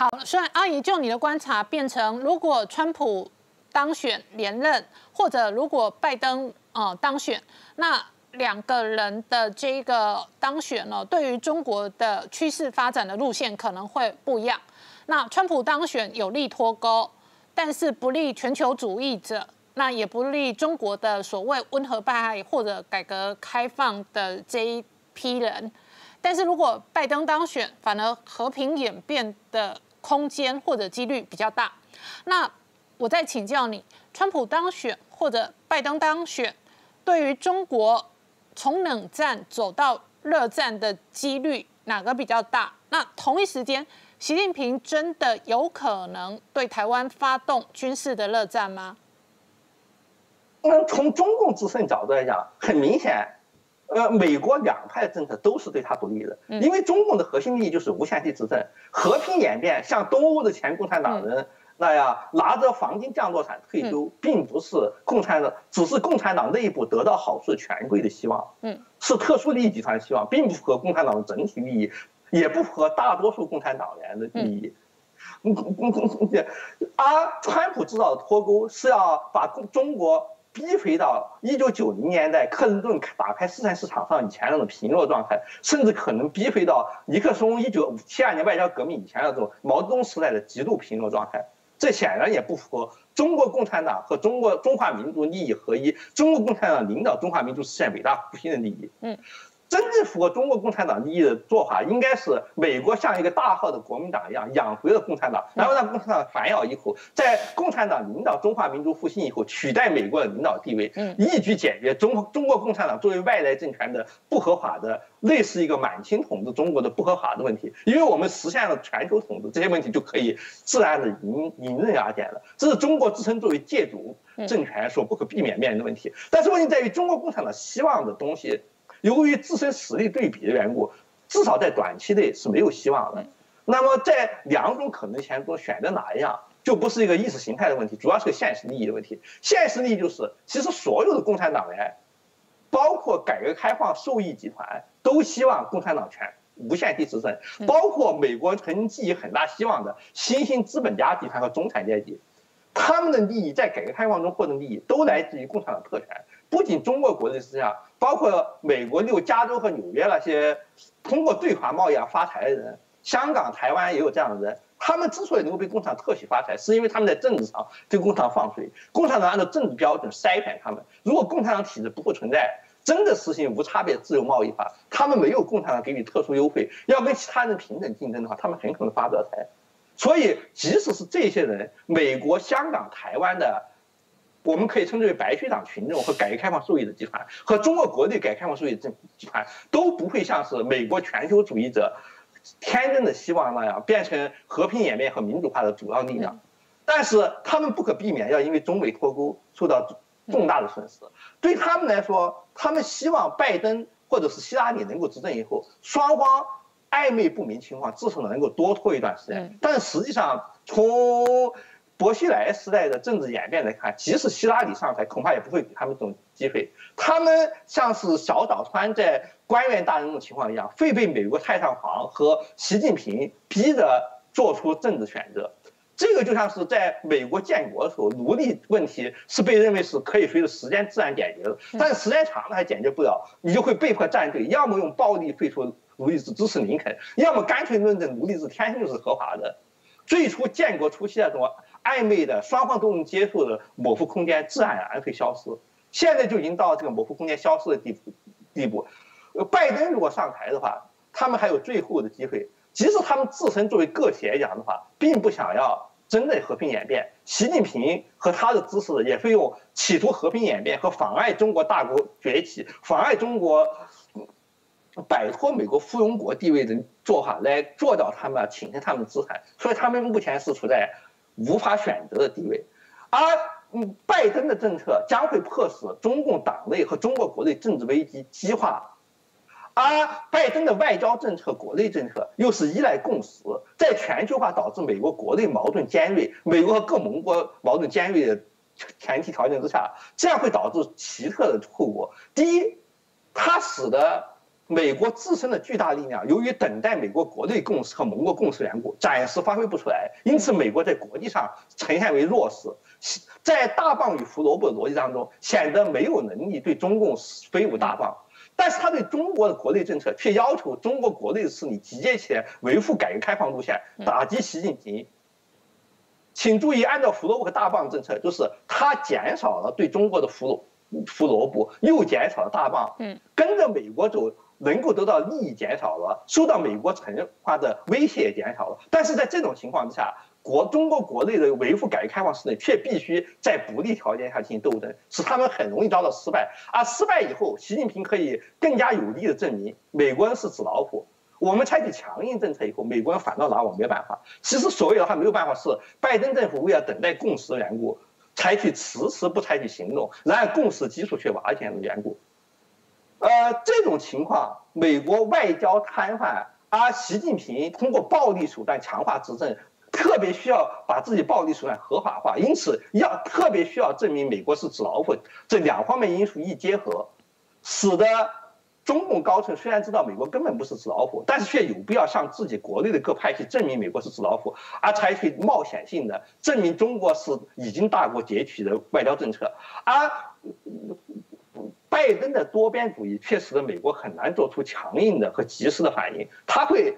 好，虽然阿姨就你的观察变成，如果川普当选连任，或者如果拜登呃当选，那两个人的这个当选呢，对于中国的趋势发展的路线可能会不一样。那川普当选有利脱钩，但是不利全球主义者，那也不利中国的所谓温和派或者改革开放的这一批人。但是如果拜登当选，反而和平演变的空间或者几率比较大。那我再请教你，川普当选或者拜登当选，对于中国从冷战走到热战的几率哪个比较大？那同一时间。习近平真的有可能对台湾发动军事的热战吗？那从中共自身角度来讲，很明显，呃，美国两派政策都是对他不利的，因为中共的核心利益就是无限期执政、和平演变，像东欧的前共产党人那样拿着黄金降落伞退休，并不是共产党，只是共产党内部得到好处权贵的希望，嗯，是特殊利益集团的希望，并不符合共产党的整体利益。也不符合大多数共产党员的利益，嗯。嗯嗯，而川普制造的脱钩是要把中国逼回到一九九零年代克林顿打开市场市场上以前那种贫弱状态，甚至可能逼回到尼克松一九七二年外交革命以前那种毛泽东时代的极度贫弱状态。这显然也不符合中国共产党和中国中华民族利益合一，中国共产党领导中华民族实现伟大复兴的利益。嗯。真正符合中国共产党利益的做法，应该是美国像一个大号的国民党一样养回了共产党，然后让共产党反咬一口，在共产党领导中华民族复兴以后，取代美国的领导地位，一举解决中中国共产党作为外来政权的不合法的类似一个满清统治中国的不合法的问题。因为我们实现了全球统治，这些问题就可以自然的迎迎刃而解了。这是中国自身作为借主政权所不可避免面临的问题。但是问题在于，中国共产党希望的东西。由于自身实力对比的缘故，至少在短期内是没有希望的。那么在两种可能前中选择哪一样，就不是一个意识形态的问题，主要是个现实利益的问题。现实利益就是，其实所有的共产党员，包括改革开放受益集团，都希望共产党权无限期执政，包括美国曾经寄予很大希望的新兴资本家集团和中产阶级，他们的利益在改革开放中获得利益，都来自于共产党特权。不仅中国国内是这样，包括美国六加州和纽约那些通过对华贸易而发财的人，香港、台湾也有这样的人。他们之所以能够被共产党特许发财，是因为他们在政治上对共产党放水，共产党按照政治标准筛选他们。如果共产党体制不会存在，真的实行无差别自由贸易法，他们没有共产党给予特殊优惠，要跟其他人平等竞争的话，他们很可能发不了财。所以，即使是这些人，美国、香港、台湾的。我们可以称之为白区党群众和改革开放受益的集团，和中国国内改革开放受益的集团都不会像是美国全球主义者天真的希望那样变成和平演变和民主化的主要力量。但是他们不可避免要因为中美脱钩受到重大的损失。对他们来说，他们希望拜登或者是希拉里能够执政以后，双方暧昧不明情况至少能够多拖一段时间。但实际上从薄熙来时代的政治演变来看，即使希拉里上台，恐怕也不会给他们这种机会。他们像是小岛川在官员大人的情况一样，会被美国太上皇和习近平逼着做出政治选择。这个就像是在美国建国的时候，奴隶问题是被认为是可以随着时间自然解决的，但是时间长了还解决不了，你就会被迫站队，要么用暴力废除奴隶制支持林肯，要么干脆论证奴隶制天生就是合法的。最初建国初期那种。暧昧的双方都能接受的模糊空间，自然而然会消失。现在就已经到这个模糊空间消失的地。地步，拜登如果上台的话，他们还有最后的机会。即使他们自身作为个体来讲的话，并不想要真正和平演变。习近平和他的支持也会用企图和平演变和妨碍中国大国崛起、妨碍中国摆脱美国附庸国地位的做法来做到他们、倾斜他们的资产。所以他们目前是处在。无法选择的地位，而嗯，拜登的政策将会迫使中共党内和中国国内政治危机激化，而拜登的外交政策、国内政策又是依赖共识，在全球化导致美国国内矛盾尖锐、美国和各盟国矛盾尖锐的前提条件之下，这样会导致奇特的后果。第一，它使得美国自身的巨大力量，由于等待美国国内共识和盟国共识缘故，暂时发挥不出来，因此美国在国际上呈现为弱势，在大棒与胡萝卜的逻辑当中，显得没有能力对中共飞舞大棒。但是他对中国的国内政策却要求中国国内的势力集结起来，维护改革开放路线，打击习近平。请注意，按照胡萝卜和大棒政策，就是他减少了对中国的胡萝胡萝卜，又减少了大棒。嗯，跟着美国走，能够得到利益减少了，受到美国惩罚的威胁也减少了。但是在这种情况之下，国中国国内的维护改革开放势力却必须在不利条件下进行斗争，使他们很容易遭到失败。而失败以后，习近平可以更加有力的证明美国人是纸老虎。我们采取强硬政策以后，美国人反倒拿我没办法。其实所谓的话没有办法，是拜登政府为了等待共识的缘故，采取迟迟不采取行动，然而共识基础却瓦解的缘故。呃，这种情况，美国外交瘫痪，而习近平通过暴力手段强化执政。特别需要把自己暴力手段合法化，因此要特别需要证明美国是纸老虎。这两方面因素一结合，使得中共高层虽然知道美国根本不是纸老虎，但是却有必要向自己国内的各派系证明美国是纸老虎，而采取冒险性的证明中国是已经大国崛起的外交政策。而拜登的多边主义却使得美国很难做出强硬的和及时的反应，他会。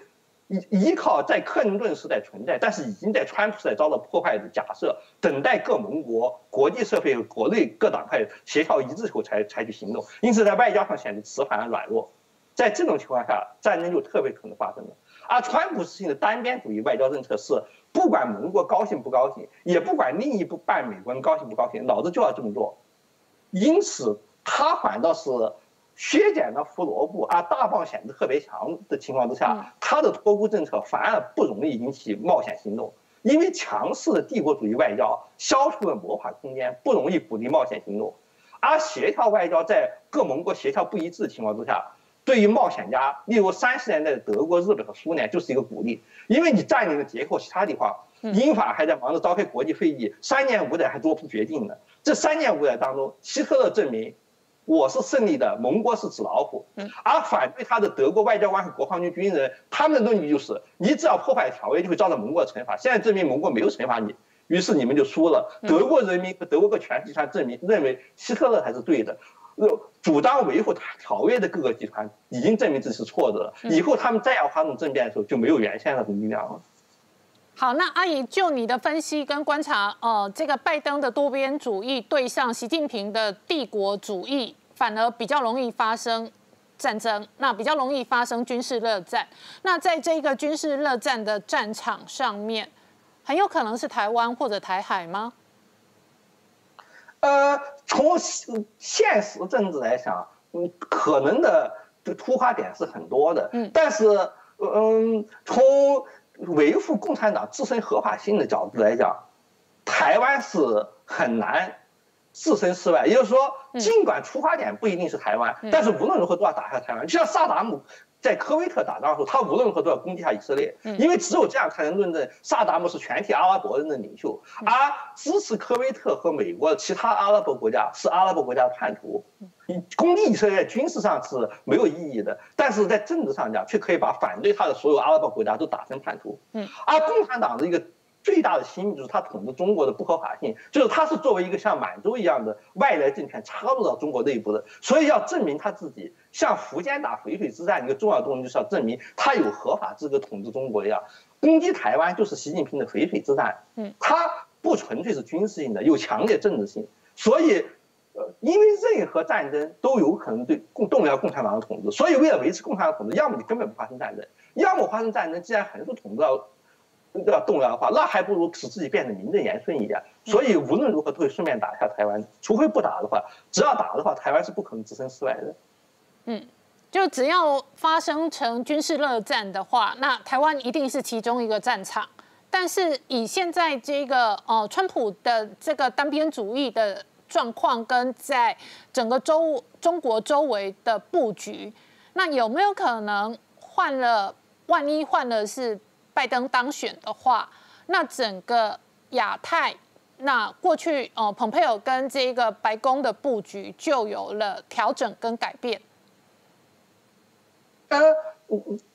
依依靠在克林顿时代存在，但是已经在川普时代遭到破坏的假设，等待各盟国、国际社会和国内各党派协调一致后才采取行动，因此在外交上显得迟缓软弱。在这种情况下，战争就特别可能发生了。而川普实行的单边主义外交政策是，不管盟国高兴不高兴，也不管另一半美国人高兴不高兴，老子就要这么做。因此，他反倒是。削减了胡萝卜，啊大棒显得特别强的情况之下，他的托孤政策反而不容易引起冒险行动，因为强势的帝国主义外交消除了魔法空间，不容易鼓励冒险行动，而协调外交在各盟国协调不一致的情况之下，对于冒险家，例如三十年代的德国、日本和苏联就是一个鼓励，因为你占领了捷克其他地方，英法还在忙着召开国际会议，三年五载还做不出决定呢，这三年五载当中，希特勒证明。我是胜利的，盟国是纸老虎，而反对他的德国外交官和国防军军人，他们的论据就是：你只要破坏条约，就会遭到盟国的惩罚。现在证明盟国没有惩罚你，于是你们就输了。德国人民和德国各权集团证明认为希特勒才是对的，主张维护条约的各个集团已经证明自己是错的了。以后他们再要发动政变的时候，就没有原先那种力量了。好，那阿姨就你的分析跟观察，呃，这个拜登的多边主义对上习近平的帝国主义，反而比较容易发生战争，那比较容易发生军事热战。那在这个军事热战的战场上面，很有可能是台湾或者台海吗？呃，从现实政治来讲，嗯，可能的突发点是很多的，嗯，但是，嗯，从维护共产党自身合法性的角度来讲，台湾是很难置身事外。也就是说，尽管出发点不一定是台湾，但是无论如何都要打下台湾。就像萨达姆在科威特打仗的时候，他无论如何都要攻击下以色列，因为只有这样才能论证萨达姆是全体阿拉伯人的领袖，而支持科威特和美国的其他阿拉伯国家是阿拉伯国家的叛徒。攻击以色列军事上是没有意义的，但是在政治上讲，却可以把反对他的所有阿拉伯国家都打成叛徒。嗯，而共产党的一个最大的心意就是他统治中国的不合法性，就是他是作为一个像满洲一样的外来政权插入到中国内部的，所以要证明他自己，像苻坚打淝水之战一个重要动机就是要证明他有合法资格统治中国一样。攻击台湾就是习近平的淝水之战，嗯，他不纯粹是军事性的，有强烈政治性，所以。呃，因为任何战争都有可能对共动摇共产党的统治，所以为了维持共产党统治，要么你根本不发生战争，要么发生战争。既然横竖统治要要动摇的话，那还不如使自己变得名正言顺一点。所以无论如何都会顺便打一下台湾，除非不打的话，只要打的话，台湾是不可能置身事外的。嗯，就只要发生成军事热战的话，那台湾一定是其中一个战场。但是以现在这个呃，川普的这个单边主义的。状况跟在整个周中国周围的布局，那有没有可能换了？万一换了是拜登当选的话，那整个亚太，那过去呃，蓬佩奥跟这个白宫的布局就有了调整跟改变。呃，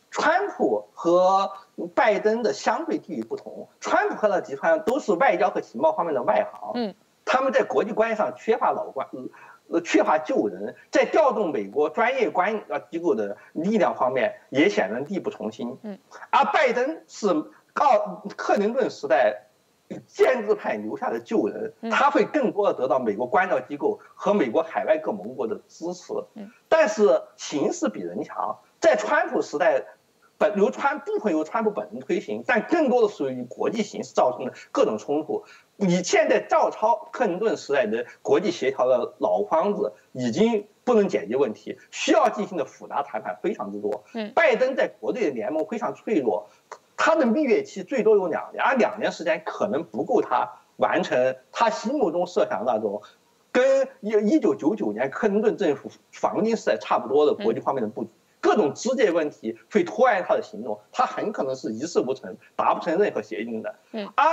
川普和拜登的相对地位不同，川普和他集团都是外交和情报方面的外行，嗯，他们在国际关系上缺乏老官，呃，缺乏救人，在调动美国专业关呃机构的力量方面也显得力不从心，嗯，而拜登是告克林顿时代。建制派留下的旧人，他会更多的得到美国关照机构和美国海外各盟国的支持。但是形势比人强，在川普时代，本由川部分由川普本人推行，但更多的是由于国际形势造成的各种冲突。你现在照抄克林顿时代的国际协调的老方子，已经不能解决问题，需要进行的复杂谈判非常之多。拜登在国内的联盟非常脆弱。他的蜜月期最多有两年，而两年时间可能不够他完成他心目中设想那种，跟一一九九九年克林顿政府黄金时代差不多的国际方面的布局。各种直接问题会拖延他的行动，他很可能是一事无成，达不成任何协定的。嗯，而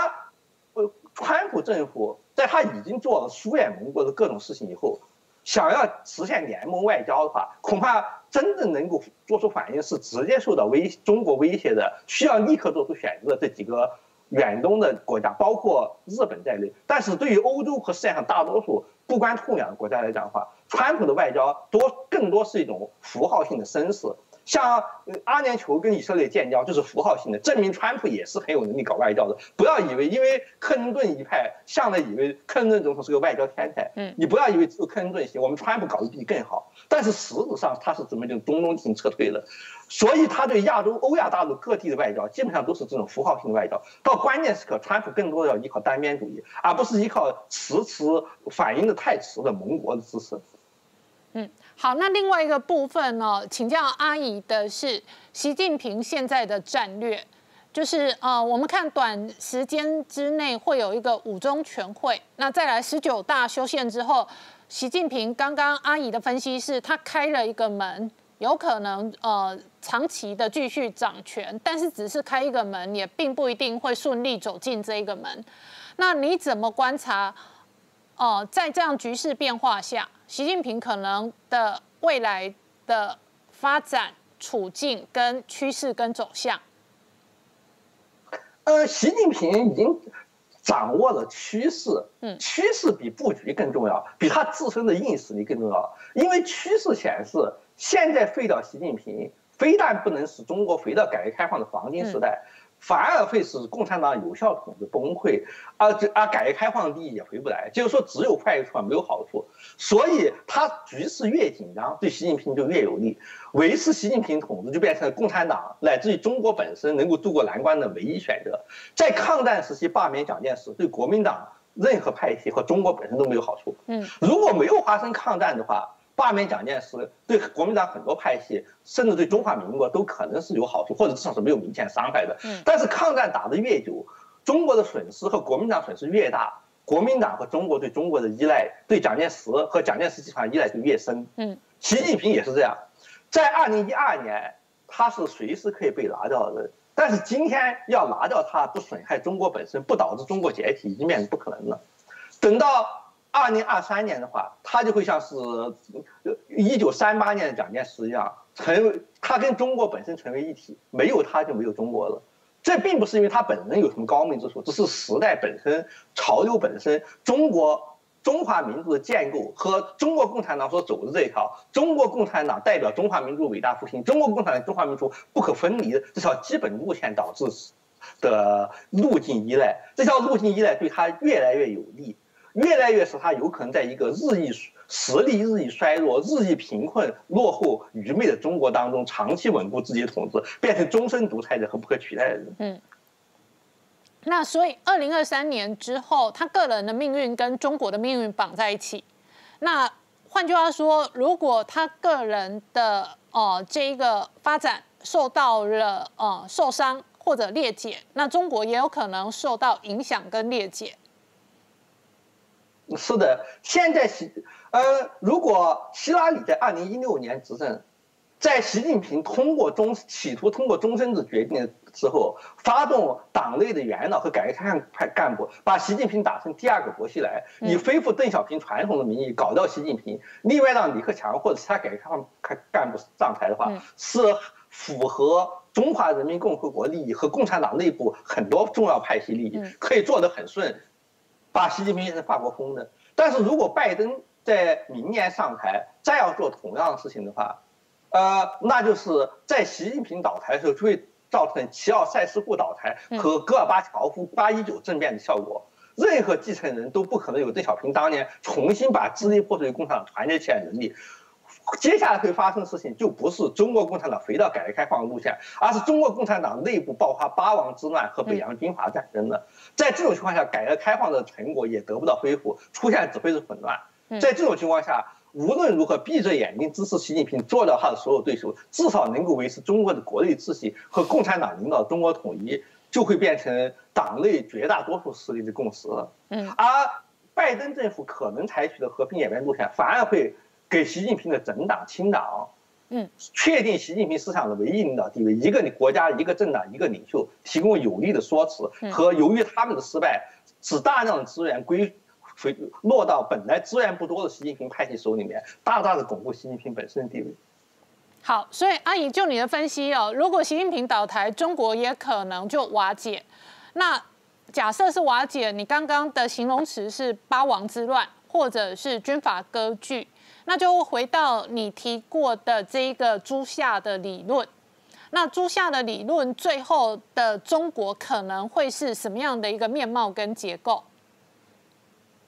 呃，川普政府在他已经做了疏远盟国的各种事情以后。想要实现联盟外交的话，恐怕真正能够做出反应是直接受到威中国威胁的，需要立刻做出选择的这几个远东的国家，包括日本在内。但是对于欧洲和世界上大多数不关痛痒的国家来讲的话，川普的外交多更多是一种符号性的声势。像阿联酋跟以色列建交就是符号性的，证明川普也是很有能力搞外交的。不要以为因为克林顿一派向来以为克林顿总统是个外交天才，嗯，你不要以为只有克林顿行，我们川普搞得比你更好。但是实质上他是准备就中东进行撤退的，所以他对亚洲、欧亚大陆各地的外交基本上都是这种符号性的外交。到关键时刻，川普更多的要依靠单边主义，而不是依靠迟迟反应的太迟的盟国的支持。嗯。好，那另外一个部分呢，请教阿姨的是习近平现在的战略，就是呃，我们看短时间之内会有一个五中全会，那再来十九大修宪之后，习近平刚刚阿姨的分析是，他开了一个门，有可能呃长期的继续掌权，但是只是开一个门，也并不一定会顺利走进这一个门。那你怎么观察？哦，在这样局势变化下。习近平可能的未来的发展处境跟趋势跟走向，呃，习近平已经掌握了趋势，嗯，趋势比布局更重要，比他自身的硬实力更重要。因为趋势显示，现在废掉习近平，非但不能使中国回到改革开放的黄金时代。反而会使共产党有效统治崩溃，而这而改革开放的利益也回不来。就是说，只有坏处没有好处。所以，他局势越紧张，对习近平就越有利。维持习近平统治就变成了共产党乃至于中国本身能够渡过难关的唯一选择。在抗战时期罢免蒋介石，对国民党任何派系和中国本身都没有好处。嗯，如果没有发生抗战的话。罢免蒋介石对国民党很多派系，甚至对中华民国都可能是有好处，或者至少是没有明显伤害的。但是抗战打得越久，中国的损失和国民党损失越大，国民党和中国对中国的依赖，对蒋介石和蒋介石集团依赖就越深。嗯，习近平也是这样，在二零一二年他是随时可以被拿掉的，但是今天要拿掉他不损害中国本身，不导致中国解体，已经变成不可能了。等到。二零二三年的话，他就会像是一九三八年的蒋介石一样，成为他跟中国本身成为一体，没有他就没有中国了。这并不是因为他本人有什么高明之处，只是时代本身、潮流本身、中国中华民族的建构和中国共产党所走的这一条，中国共产党代表中华民族伟大复兴，中国共产党中华民族不可分离的这条基本路线导致的路径依赖，这条路径依赖对他越来越有利。越来越使他有可能在一个日益实力日益衰弱、日益贫困、落后、愚昧的中国当中长期稳固自己的统治，变成终身独裁者和不可取代的人。嗯，那所以二零二三年之后，他个人的命运跟中国的命运绑在一起。那换句话说，如果他个人的呃这一个发展受到了呃受伤或者裂解，那中国也有可能受到影响跟裂解。是的，现在习，呃，如果希拉里在二零一六年执政，在习近平通过终企图通过终身制决定之后，发动党内的元老和改革开放派干部，把习近平打成第二个薄熙来，以恢复邓小平传统的名义搞掉习近平，另外让李克强或者其他改革开放开干部上台的话，是符合中华人民共和国利益和共产党内部很多重要派系利益，可以做得很顺，把习近平变成法国风的。但是如果拜登在明年上台，再要做同样的事情的话，呃，那就是在习近平倒台的时候，就会造成齐奥塞斯库倒台和戈尔巴乔夫八一九政变的效果。任何继承人都不可能有邓小平当年重新把支离破碎的工厂团结起来的能力。接下来会发生的事情就不是中国共产党回到改革开放的路线，而是中国共产党内部爆发八王之乱和北洋军阀战争的。在这种情况下，改革开放的成果也得不到恢复，出现只会是混乱。在这种情况下，无论如何闭着眼睛支持习近平做掉他的所有对手，至少能够维持中国的国内秩序和共产党领导中国统一，就会变成党内绝大多数势力的共识。嗯，而拜登政府可能采取的和平演变路线，反而会。给习近平的整党清党，嗯，确定习近平思想的唯一领导地位，一个国家一个政党一个领袖，提供有力的说辞和由于他们的失败，使大量的资源归回落到本来资源不多的习近平派系手里面，大大的巩固习近平本身的地位。好，所以阿姨就你的分析哦，如果习近平倒台，中国也可能就瓦解。那假设是瓦解，你刚刚的形容词是八王之乱，或者是军阀割据。那就回到你提过的这一个朱夏的理论，那朱夏的理论最后的中国可能会是什么样的一个面貌跟结构？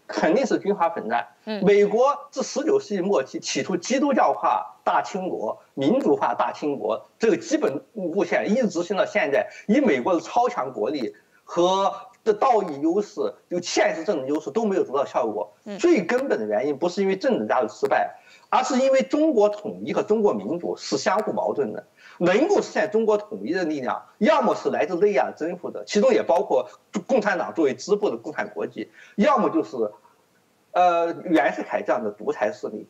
肯定是军阀混战。嗯，美国自十九世纪末期企图基督教化大清国、民主化大清国这个基本路线，一直执行到现在，以美国的超强国力和。的道义优势，就现实政治优势都没有得到效果。最根本的原因不是因为政治家的失败，而是因为中国统一和中国民主是相互矛盾的。能够实现中国统一的力量，要么是来自内亚征服者，其中也包括共产党作为支部的共产国际，要么就是，呃，袁世凯这样的独裁势力。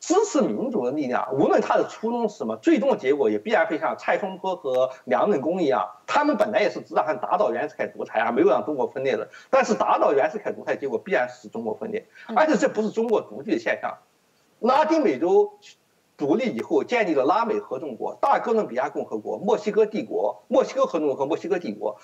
支持民主的力量，无论他的初衷是什么，最终的结果也必然会像蔡松坡和梁任公一样，他们本来也是只打算打倒袁世凯独裁啊，没有让中国分裂的。但是打倒袁世凯独裁，结果必然是中国分裂，而且这不是中国独具的现象。拉丁美洲独立以后，建立了拉美合众国、大哥伦比亚共和国、墨西哥帝国、墨西哥合众国和墨西哥帝国。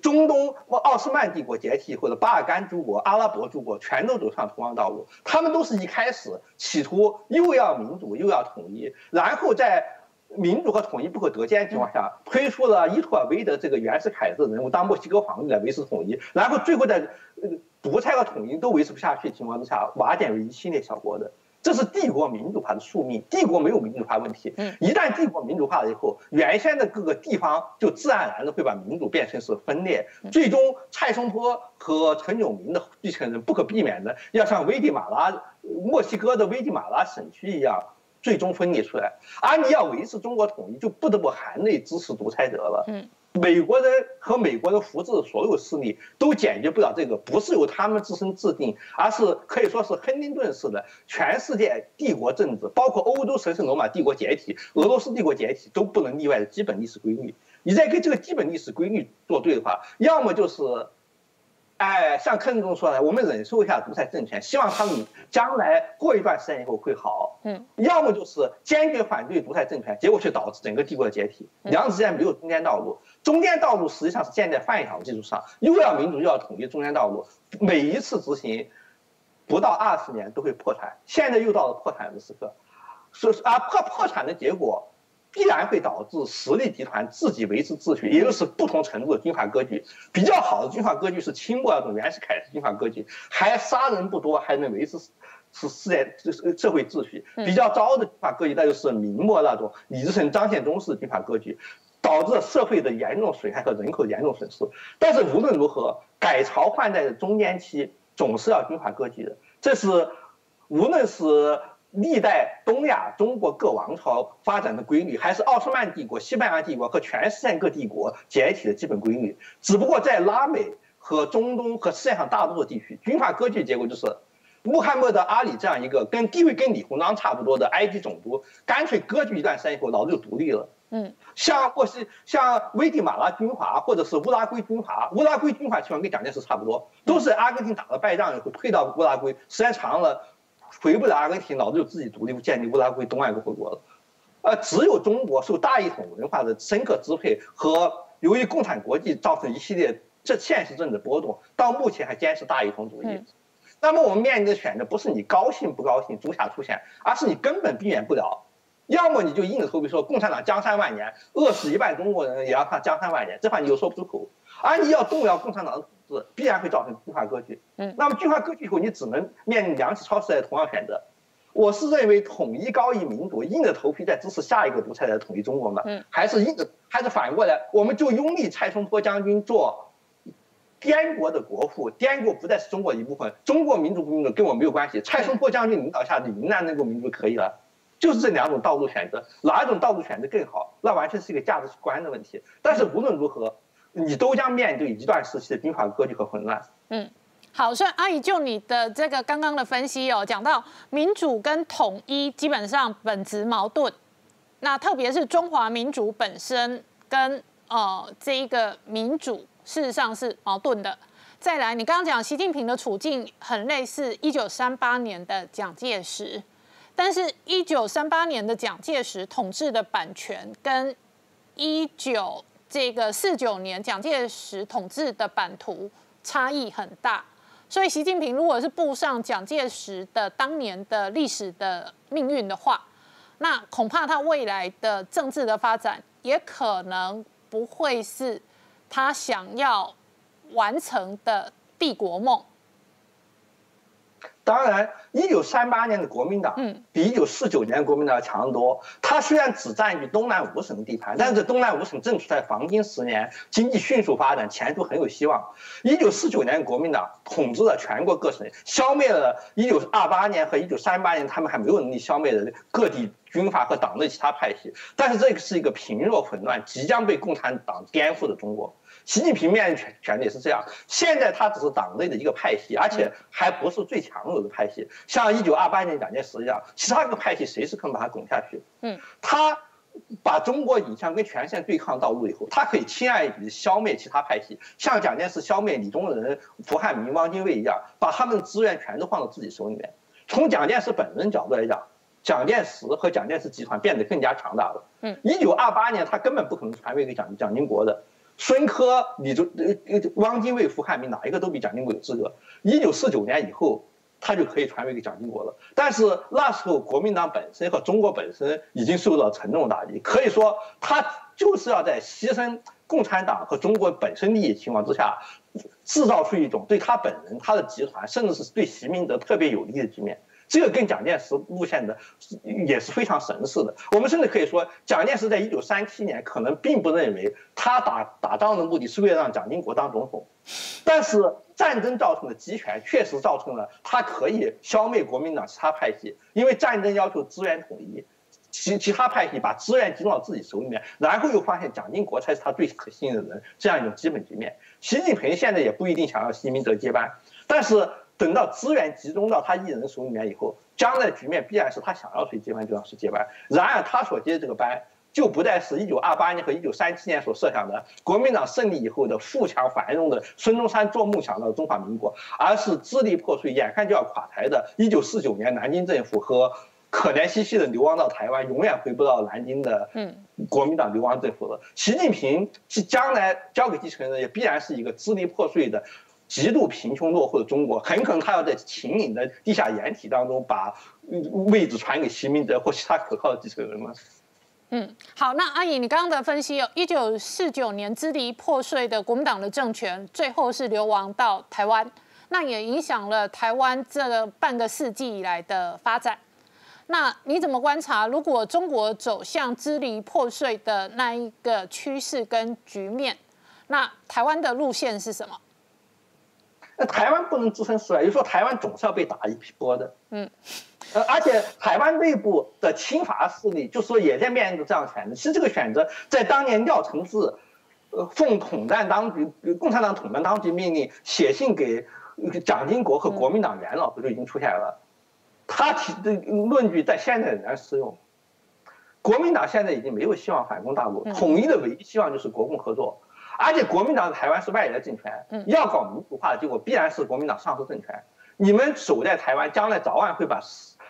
中东奥斯曼帝国解体或者巴尔干诸国、阿拉伯诸国全都走上同样道路，他们都是一开始企图又要民主又要统一，然后在民主和统一不可得兼的情况下，推出了伊托尔维德这个袁世凯的人物当墨西哥皇帝来维持统一，然后最后在独裁和统一都维持不下去的情况之下，瓦解为一系列小国的。这是帝国民主化的宿命。帝国没有民主化问题，一旦帝国民主化了以后，原先的各个地方就自然而然的会把民主变成是分裂。最终，蔡松坡和陈炯明的继承人不可避免的要像危地马拉、墨西哥的危地马拉省区一样，最终分裂出来。而你要维持中国统一，就不得不含泪支持独裁者了。美国人和美国人扶持的所有势力都解决不了这个，不是由他们自身制定，而是可以说是亨廷顿式的全世界帝国政治，包括欧洲神圣罗马帝国解体、俄罗斯帝国解体都不能例外的基本历史规律。你再跟这个基本历史规律作对的话，要么就是。哎，像柯震东说的，我们忍受一下独裁政权，希望他们将来过一段时间以后会好。嗯，要么就是坚决反对独裁政权，结果却导致整个帝国的解体。两者之间没有中间道路，中间道路实际上是建在范小的基础上，又要民主又要统一。中间道路每一次执行不到二十年都会破产，现在又到了破产的时刻，说啊破破产的结果。必然会导致实力集团自己维持秩序，也就是不同程度的军阀割据。比较好的军阀割据是清末那种袁世凯式军阀割据，还杀人不多，还能维持是世界社会秩序。比较糟的军阀割据，那就是明末那种李自成、张献忠式军阀割据，导致社会的严重损害和人口严重损失。但是无论如何，改朝换代的中间期总是要军阀割据的，这是无论是。历代东亚中国各王朝发展的规律，还是奥斯曼帝国、西班牙帝国和全世界各帝国解体的基本规律。只不过在拉美和中东和世界上大多数地区，军阀割据结果就是穆罕默德·阿里这样一个跟地位跟李鸿章差不多的埃及总督，干脆割据一段时间以后，老子就独立了。嗯，像或是像危地马拉军阀或者是乌拉圭军阀，乌拉圭军阀情况跟蒋介石差不多，都是阿根廷打了败仗以后退到乌拉圭，时间长了。回不了阿根廷，老子就自己独立建立乌拉圭东岸共和国了。呃，只有中国受大一统文化的深刻支配和由于共产国际造成一系列这现实政治波动，到目前还坚持大一统主义。那么我们面临的选择不是你高兴不高兴，足下出现，而是你根本避免不了。要么你就硬着头皮说共产党江山万年，饿死一半中国人也要他江山万年，这话你又说不出口。而你要动摇共产党必然会造成巨化割据。嗯，那么巨化割据以后，你只能面临两起超时代的同样选择。我是认为统一高于民主，硬着头皮在支持下一个独裁来统一中国嘛？嗯，还是硬着，还是反过来，我们就拥立蔡松坡将军做滇国的国父，滇国不再是中国一部分，中国民主不民主跟我没有关系。蔡松坡将军领导下的云南那个民主可以了，就是这两种道路选择，哪一种道路选择更好？那完全是一个价值观的问题。但是无论如何，你都将面对一段时期的兵法割据和混乱。嗯。好，所以阿姨就你的这个刚刚的分析哦，讲到民主跟统一基本上本质矛盾，那特别是中华民族本身跟呃这一个民主事实上是矛盾的。再来，你刚刚讲习近平的处境很类似一九三八年的蒋介石，但是一九三八年的蒋介石统治的版权跟一九这个四九年蒋介石统治的版图差异很大。所以，习近平如果是步上蒋介石的当年的历史的命运的话，那恐怕他未来的政治的发展也可能不会是他想要完成的帝国梦。当然，一九三八年的国民党嗯比一九四九年国民党要强得多。他虽然只占据东南五省地盘，但是东南五省正处在黄金十年，经济迅速发展，前途很有希望。一九四九年国民党统治了全国各省，消灭了一九二八年和一九三八年他们还没有能力消灭的各地军阀和党内其他派系。但是这个是一个贫弱混乱、即将被共产党颠覆的中国。习近平面临权权力是这样，现在他只是党内的一个派系，而且还不是最强有的派系。像一九二八年蒋介石一样，其他个派系随时可能把他拱下去。嗯，他把中国引向跟全线对抗道路以后，他可以轻而易举消灭其他派系，像蒋介石消灭李宗仁、胡汉民、汪精卫一样，把他们的资源全都放到自己手里面。从蒋介石本人角度来讲，蒋介石和蒋介石集团变得更加强大了。嗯，一九二八年他根本不可能传位给蒋蒋经国的。孙科、李宗、汪精卫、胡汉民哪一个都比蒋经国有资格。一九四九年以后，他就可以传位给蒋经国了。但是那时候国民党本身和中国本身已经受到沉重打击，可以说他就是要在牺牲共产党和中国本身利益情况之下，制造出一种对他本人、他的集团，甚至是对习明德特别有利的局面。这个跟蒋介石路线的也是非常神似的。我们甚至可以说，蒋介石在一九三七年可能并不认为他打打仗的目的是为了让蒋经国当总统，但是战争造成的集权确实造成了他可以消灭国民党其他派系，因为战争要求资源统一，其其他派系把资源集中到自己手里面，然后又发现蒋经国才是他最可信任的人，这样一种基本局面。习近平现在也不一定想要习明德接班，但是。等到资源集中到他一人手里面以后，将来的局面必然是他想要谁接班就让谁接班。然而，他所接的这个班，就不再是一九二八年和一九三七年所设想的国民党胜利以后的富强繁荣的孙中山做梦想到的中华民国，而是支离破碎、眼看就要垮台的一九四九年南京政府和可怜兮兮的流亡到台湾、永远回不到南京的国民党流亡政府了。习近平将来交给继承人，也必然是一个支离破碎的。极度贫穷落后的中国，很可能他要在秦岭的地下掩体当中把位置传给习明德或其他可靠的继承人吗？嗯，好，那阿姨，你刚刚的分析，一九四九年支离破碎的国民党的政权，最后是流亡到台湾，那也影响了台湾这个半个世纪以来的发展。那你怎么观察？如果中国走向支离破碎的那一个趋势跟局面，那台湾的路线是什么？那台湾不能置身事外，也就是说台湾总是要被打一波的。嗯，呃，而且台湾内部的亲华势力，就说也在面临着这样的选择。其实这个选择在当年廖承志，呃，奉统战当局、共产党统战当局命令写信给蒋经国和国民党元老不就已经出现了。他提的论据在现在仍然适用。国民党现在已经没有希望反攻大陆，统一的唯一希望就是国共合作。而且国民党在台湾是外来政权，要搞民主化的结果必然是国民党上市政权。你们守在台湾，将来早晚会把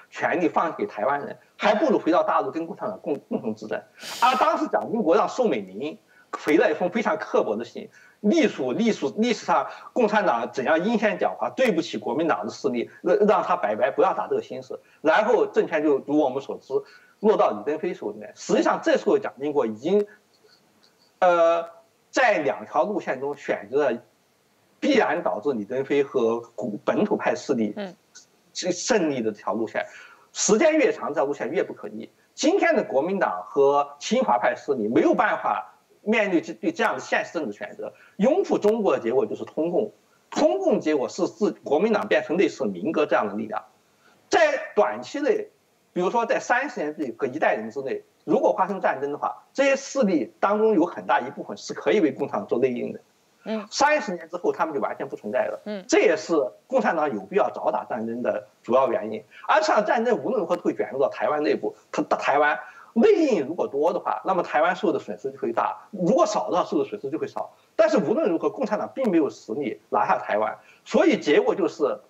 权力放给台湾人，还不如回到大陆跟共产党共共同执政。而当时蒋经国让宋美龄回了一封非常刻薄的信，隶属隶属历史上共产党怎样阴险狡猾，对不起国民党的势力，让让他白白不要打这个心思。然后政权就如我们所知，落到李登辉手里面。实际上这时候蒋经国已经，呃，在两条路线中选择了。必然导致李登辉和古本土派势力嗯胜利的这条路线，时间越长，这条路线越不可逆。今天的国民党和清华派势力没有办法面对这对这样的现实政治选择，拥护中国的结果就是通共，通共结果是自国民党变成类似民革这样的力量，在短期内，比如说在三十年之内和一代人之内，如果发生战争的话，这些势力当中有很大一部分是可以为共产党做内应的。嗯，三十年之后，他们就完全不存在了。嗯，这也是共产党有必要早打战争的主要原因。而这场战争无论如何都会卷入到台湾内部。它台湾内应如果多的话，那么台湾受的损失就会大；如果少的话，受的损失就会少。但是无论如何，共产党并没有实力拿下台湾，所以结果就是，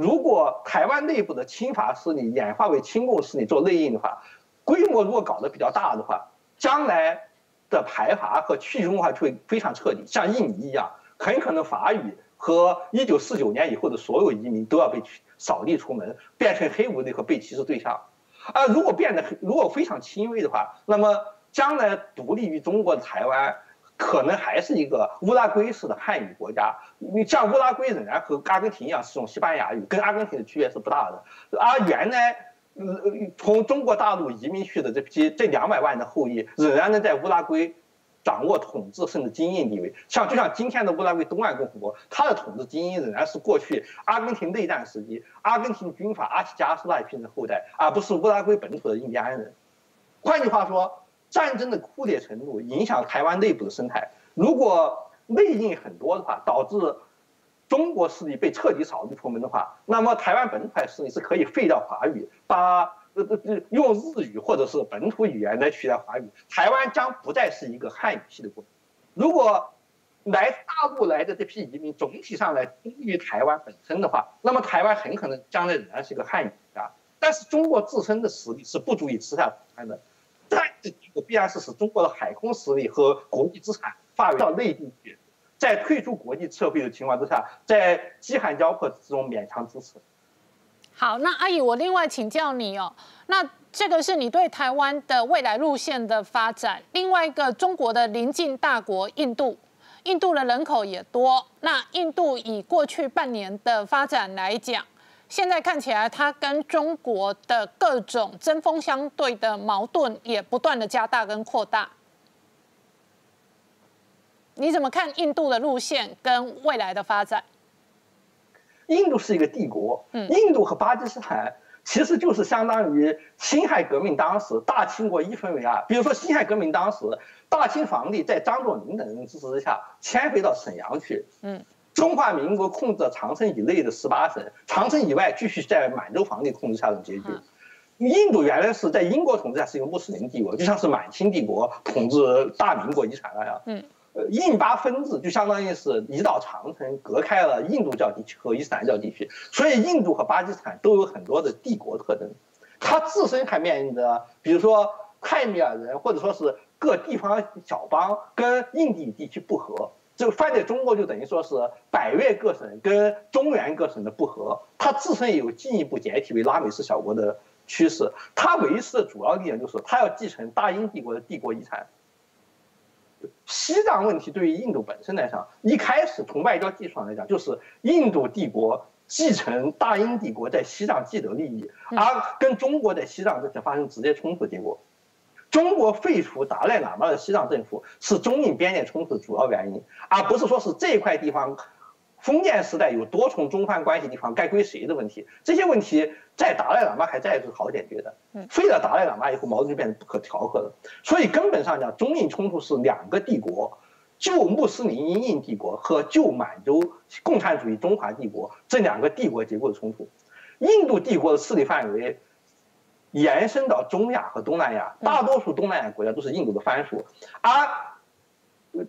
如果台湾内部的亲法势力演化为亲共势力做内应的话，规模如果搞得比较大的话，将来。的排华和去中心化就会非常彻底，像印尼一样，很可能法语和一九四九年以后的所有移民都要被扫地出门，变成黑五类和被歧视对象。啊，如果变得如果非常轻微的话，那么将来独立于中国的台湾，可能还是一个乌拉圭式的汉语国家。你像乌拉圭仍然和阿根廷一样使用西班牙语，跟阿根廷的区别是不大的。而原来。呃，从中国大陆移民去的这批这两百万的后裔，仍然能在乌拉圭掌握统治甚至精英地位。像就像今天的乌拉圭东岸共和国，它的统治精英仍然是过去阿根廷内战时期阿根廷军阀阿提加斯那一批人的后代，而不是乌拉圭本土的印第安人。换句话说，战争的酷烈程度影响台湾内部的生态。如果内应很多的话，导致。中国势力被彻底扫地出门的话，那么台湾本土派势力是可以废掉华语，把呃用日语或者是本土语言来取代华语，台湾将不再是一个汉语系的国。如果来大陆来的这批移民总体上来忠于台湾本身的话，那么台湾很可能将来仍然是一个汉语国家。但是中国自身的实力是不足以吃下台湾的，这个必然是使中国的海空实力和国际资产发到内地去。在退出国际社会的情况之下，在饥寒交迫之中勉强支持。好，那阿姨，我另外请教你哦，那这个是你对台湾的未来路线的发展。另外一个，中国的邻近大国印度，印度的人口也多。那印度以过去半年的发展来讲，现在看起来它跟中国的各种针锋相对的矛盾也不断的加大跟扩大。你怎么看印度的路线跟未来的发展？印度是一个帝国，嗯，印度和巴基斯坦其实就是相当于辛亥革命当时大清国一分为二。比如说辛亥革命当时，大清皇帝在张作霖等人支持之下迁回到沈阳去，嗯，中华民国控制了长城以内的十八省，长城以外继续在满洲皇帝控制下的结局。印度原来是在英国统治下是一个穆斯林帝国，就像是满清帝国统治大明国遗产那样，嗯。呃，印巴分治就相当于是一道长城，隔开了印度教地区和伊斯兰教地区，所以印度和巴基斯坦都有很多的帝国特征。它自身还面临着，比如说泰米尔人或者说是各地方小邦跟印地地区不和，这个放在中国就等于说是百越各省跟中原各省的不和。它自身也有进一步解体为拉美式小国的趋势。它维持的主要力量就是它要继承大英帝国的帝国遗产。西藏问题对于印度本身来讲，一开始从外交技术上来讲，就是印度帝国继承大英帝国在西藏既得利益，而跟中国在西藏政权发生直接冲突的结果。中国废除达赖喇嘛的西藏政府是中印边界冲突的主要原因，而不是说是这块地方。封建时代有多重中藩关系地方该归谁的问题，这些问题在达赖喇嘛还在是好解决的。废了达赖喇嘛以后，矛盾就变得不可调和了。所以根本上讲，中印冲突是两个帝国，旧穆斯林英印帝国和旧满洲共产主义中华帝国这两个帝国结构的冲突。印度帝国的势力范围延伸到中亚和东南亚，大多数东南亚国家都是印度的藩属，而。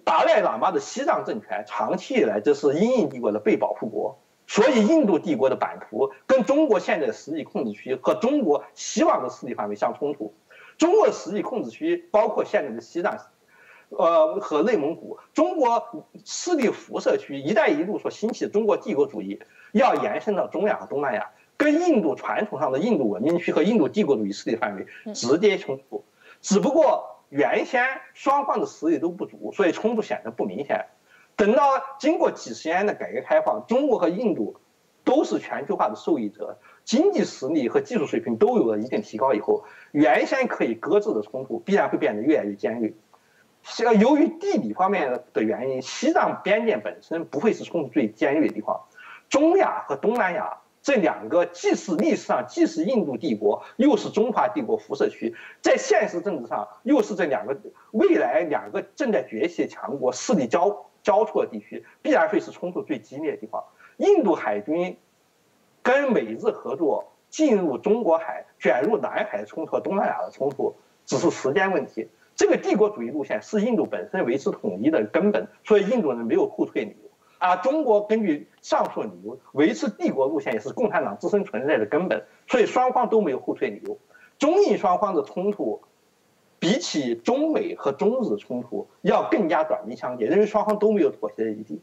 达赖喇嘛的西藏政权长期以来这是英印帝国的被保护国，所以印度帝国的版图跟中国现在的实际控制区和中国希望的势力范围相冲突。中国的实际控制区包括现在的西藏，呃和内蒙古。中国势力辐射区“一带一路”所兴起的中国帝国主义，要延伸到中亚和东南亚，跟印度传统上的印度文明区和印度帝国主义势力范围直接冲突。只不过原先双方的实力都不足，所以冲突显得不明显。等到经过几十年的改革开放，中国和印度都是全球化的受益者，经济实力和技术水平都有了一定提高以后，原先可以搁置的冲突必然会变得越来越尖锐。由于地理方面的原因，西藏边界本身不会是冲突最尖锐的地方。中亚和东南亚这两个既是历史上既是印度帝国，又是中华帝国辐射区，在现实政治上又是这两个未来两个正在崛起的强国势力交。交错地区必然会是冲突最激烈的地方。印度海军跟美日合作进入中国海、卷入南海冲突、东南亚的冲突，只是时间问题。这个帝国主义路线是印度本身维持统一的根本，所以印度人没有后退理由。而中国根据上述理由维持帝国路线，也是共产党自身存在的根本，所以双方都没有后退理由。中印双方的冲突。比起中美和中日冲突要更加短兵相接，因为双方都没有妥协的余地。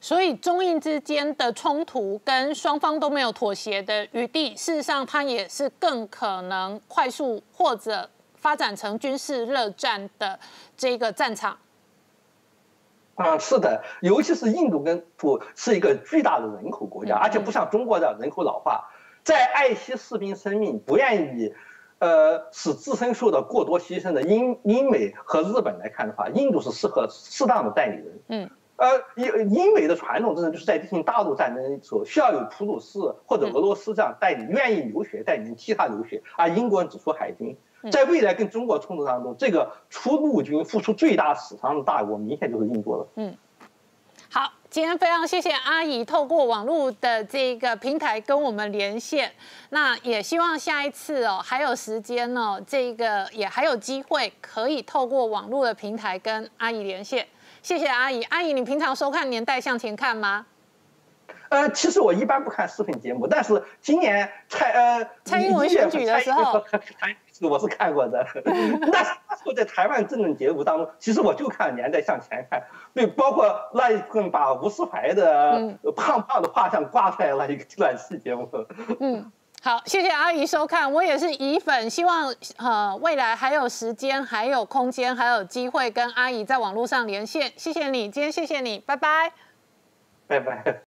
所以中印之间的冲突跟双方都没有妥协的余地，事实上它也是更可能快速或者发展成军事热战的这个战场。啊，是的，尤其是印度跟土是一个巨大的人口国家，而且不像中国的人口老化，在爱惜士兵生命，不愿意。呃，使自身受到过多牺牲的英英美和日本来看的话，印度是适合适当的代理人。嗯，呃，英英美的传统政策就是在进行大陆战争的时候，需要有普鲁士或者俄罗斯这样代理愿意留学代理人替他留学，而英国人只出海军。在未来跟中国冲突当中，这个出陆军付出最大死伤的大国，明显就是印度了。嗯，好。今天非常谢谢阿姨透过网络的这个平台跟我们连线，那也希望下一次哦还有时间哦，这个也还有机会可以透过网络的平台跟阿姨连线。谢谢阿姨，阿姨你平常收看《年代向前看》吗？呃，其实我一般不看视频节目，但是今年蔡呃蔡英文选举的时候。我是看过的，那时候在台湾政论节目当中，其实我就看《年代向前看》，对，包括那一份把吴思怀的胖胖的画像挂出来那一个短视节目。嗯，好，谢谢阿姨收看，我也是乙粉，希望呃未来还有时间、还有空间、还有机会跟阿姨在网络上连线。谢谢你，今天谢谢你，拜拜，拜拜。